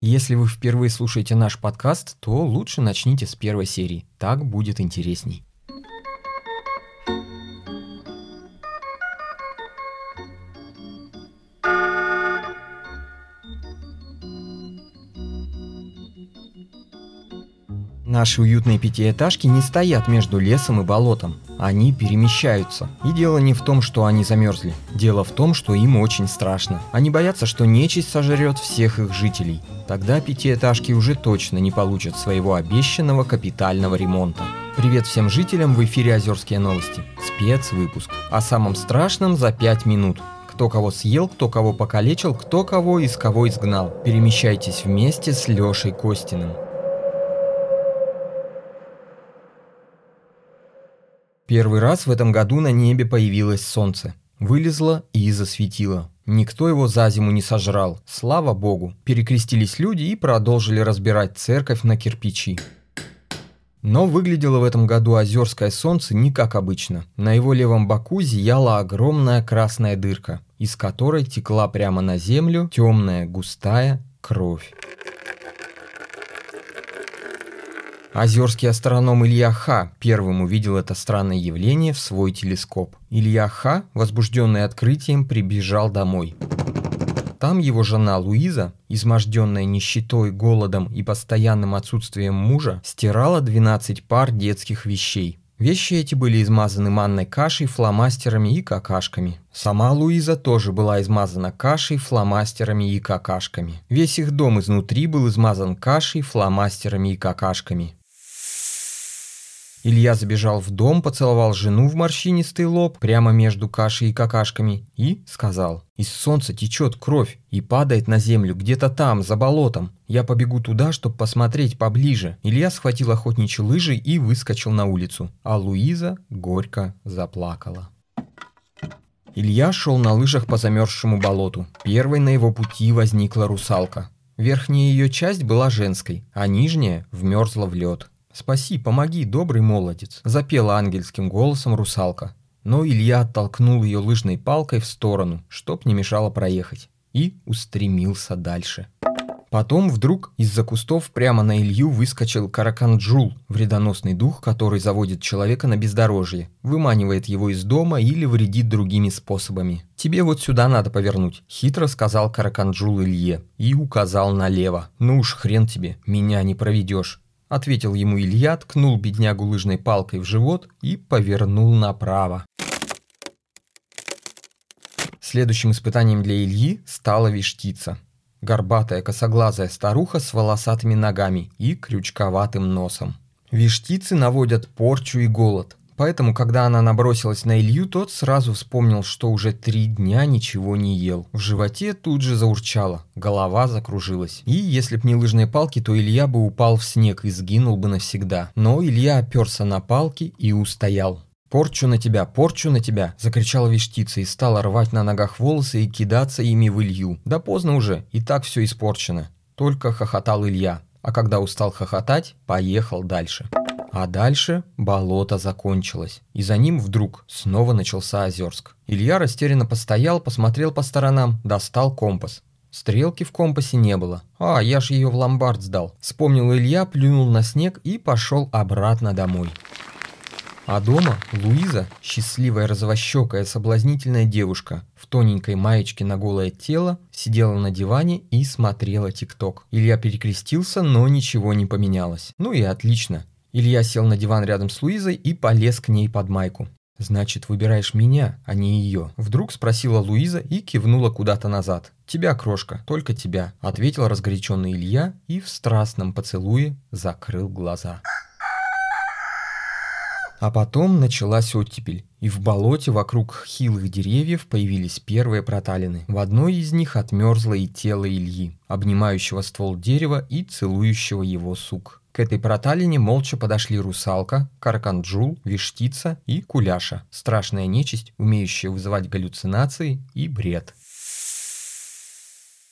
Если вы впервые слушаете наш подкаст, то лучше начните с первой серии. Так будет интересней. Наши уютные пятиэтажки не стоят между лесом и болотом. Они перемещаются. И дело не в том, что они замерзли. Дело в том, что им очень страшно. Они боятся, что нечисть сожрет всех их жителей. Тогда пятиэтажки уже точно не получат своего обещанного капитального ремонта. Привет всем жителям, в эфире Озерские новости. Спецвыпуск. О самом страшном за 5 минут кто кого съел, кто кого покалечил, кто кого из кого изгнал. Перемещайтесь вместе с Лешей Костиным. Первый раз в этом году на небе появилось солнце. Вылезло и засветило. Никто его за зиму не сожрал, слава богу. Перекрестились люди и продолжили разбирать церковь на кирпичи. Но выглядело в этом году озерское солнце не как обычно. На его левом боку зияла огромная красная дырка, из которой текла прямо на землю темная густая кровь. Озерский астроном Илья Ха первым увидел это странное явление в свой телескоп. Илья Ха, возбужденный открытием, прибежал домой. Там его жена Луиза, изможденная нищетой, голодом и постоянным отсутствием мужа, стирала 12 пар детских вещей. Вещи эти были измазаны манной кашей, фломастерами и какашками. Сама Луиза тоже была измазана кашей, фломастерами и какашками. Весь их дом изнутри был измазан кашей, фломастерами и какашками. Илья забежал в дом, поцеловал жену в морщинистый лоб, прямо между кашей и какашками, и сказал, «Из солнца течет кровь и падает на землю где-то там, за болотом. Я побегу туда, чтобы посмотреть поближе». Илья схватил охотничьи лыжи и выскочил на улицу, а Луиза горько заплакала. Илья шел на лыжах по замерзшему болоту. Первой на его пути возникла русалка. Верхняя ее часть была женской, а нижняя вмерзла в лед. «Спаси, помоги, добрый молодец», – запела ангельским голосом русалка. Но Илья оттолкнул ее лыжной палкой в сторону, чтоб не мешало проехать, и устремился дальше. Потом вдруг из-за кустов прямо на Илью выскочил Караканджул, вредоносный дух, который заводит человека на бездорожье, выманивает его из дома или вредит другими способами. «Тебе вот сюда надо повернуть», – хитро сказал Караканджул Илье и указал налево. «Ну уж хрен тебе, меня не проведешь». — ответил ему Илья, ткнул беднягу лыжной палкой в живот и повернул направо. Следующим испытанием для Ильи стала виштица. Горбатая косоглазая старуха с волосатыми ногами и крючковатым носом. Виштицы наводят порчу и голод. Поэтому, когда она набросилась на Илью, тот сразу вспомнил, что уже три дня ничего не ел. В животе тут же заурчало, голова закружилась. И если б не лыжные палки, то Илья бы упал в снег и сгинул бы навсегда. Но Илья оперся на палки и устоял. «Порчу на тебя, порчу на тебя!» – закричала виштица и стала рвать на ногах волосы и кидаться ими в Илью. Да поздно уже, и так все испорчено. Только хохотал Илья. А когда устал хохотать, поехал дальше. А дальше болото закончилось, и за ним вдруг снова начался Озерск. Илья растерянно постоял, посмотрел по сторонам, достал компас. Стрелки в компасе не было. А, я ж ее в ломбард сдал. Вспомнил Илья, плюнул на снег и пошел обратно домой. А дома Луиза, счастливая розовощекая соблазнительная девушка, в тоненькой маечке на голое тело, сидела на диване и смотрела тикток. Илья перекрестился, но ничего не поменялось. Ну и отлично. Илья сел на диван рядом с Луизой и полез к ней под майку. «Значит, выбираешь меня, а не ее?» Вдруг спросила Луиза и кивнула куда-то назад. «Тебя, крошка, только тебя», — ответил разгоряченный Илья и в страстном поцелуе закрыл глаза. А потом началась оттепель, и в болоте вокруг хилых деревьев появились первые проталины. В одной из них отмерзло и тело Ильи, обнимающего ствол дерева и целующего его сук. К этой проталине молча подошли русалка, карканджул, виштица и куляша, страшная нечисть, умеющая вызывать галлюцинации и бред.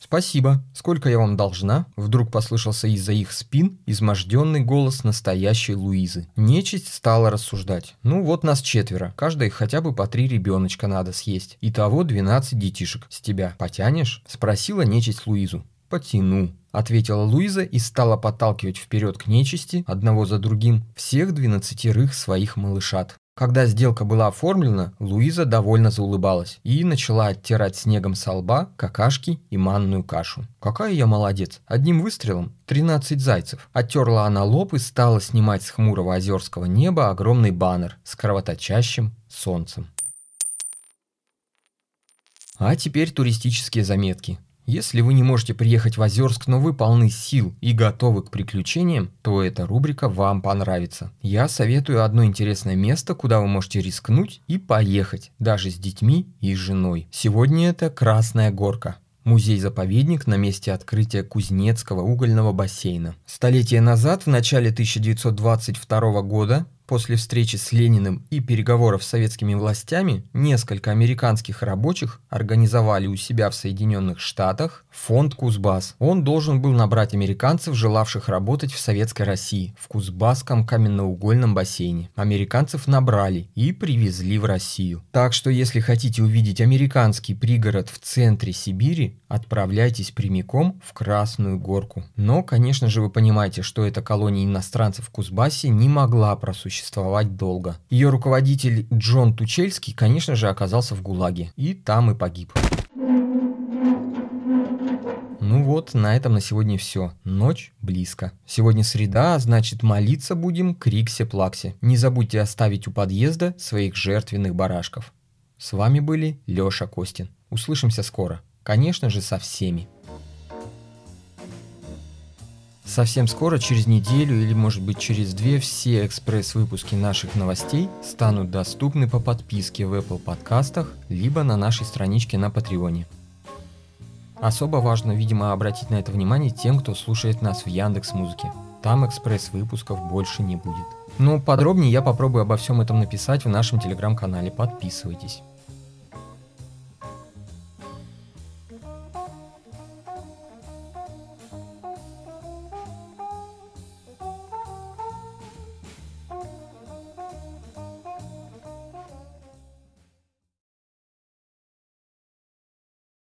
«Спасибо. Сколько я вам должна?» Вдруг послышался из-за их спин изможденный голос настоящей Луизы. Нечисть стала рассуждать. «Ну вот нас четверо. Каждой хотя бы по три ребеночка надо съесть. Итого 12 детишек. С тебя потянешь?» Спросила нечисть Луизу. Потяну», — ответила Луиза и стала подталкивать вперед к нечисти, одного за другим, всех двенадцатерых своих малышат. Когда сделка была оформлена, Луиза довольно заулыбалась и начала оттирать снегом со лба какашки и манную кашу. Какая я молодец. Одним выстрелом 13 зайцев. Оттерла она лоб и стала снимать с хмурого озерского неба огромный баннер с кровоточащим солнцем. А теперь туристические заметки. Если вы не можете приехать в Озерск, но вы полны сил и готовы к приключениям, то эта рубрика вам понравится. Я советую одно интересное место, куда вы можете рискнуть и поехать, даже с детьми и женой. Сегодня это Красная Горка. Музей-заповедник на месте открытия Кузнецкого угольного бассейна. Столетия назад, в начале 1922 года, После встречи с Лениным и переговоров с советскими властями несколько американских рабочих организовали у себя в Соединенных Штатах фонд Кузбасс. Он должен был набрать американцев, желавших работать в Советской России, в Кузбасском каменноугольном бассейне. Американцев набрали и привезли в Россию. Так что если хотите увидеть американский пригород в центре Сибири, отправляйтесь прямиком в Красную Горку. Но, конечно же, вы понимаете, что эта колония иностранцев в Кузбассе не могла просуществовать существовать долго. Ее руководитель Джон Тучельский, конечно же, оказался в ГУЛАГе. И там и погиб. Ну вот, на этом на сегодня все. Ночь близко. Сегодня среда, а значит молиться будем криксе-плаксе. Не забудьте оставить у подъезда своих жертвенных барашков. С вами были Лёша Костин. Услышимся скоро. Конечно же, со всеми. Совсем скоро, через неделю или может быть через две, все экспресс-выпуски наших новостей станут доступны по подписке в Apple подкастах, либо на нашей страничке на Патреоне. Особо важно, видимо, обратить на это внимание тем, кто слушает нас в Яндекс Музыке. Там экспресс-выпусков больше не будет. Ну, подробнее я попробую обо всем этом написать в нашем телеграм-канале. Подписывайтесь.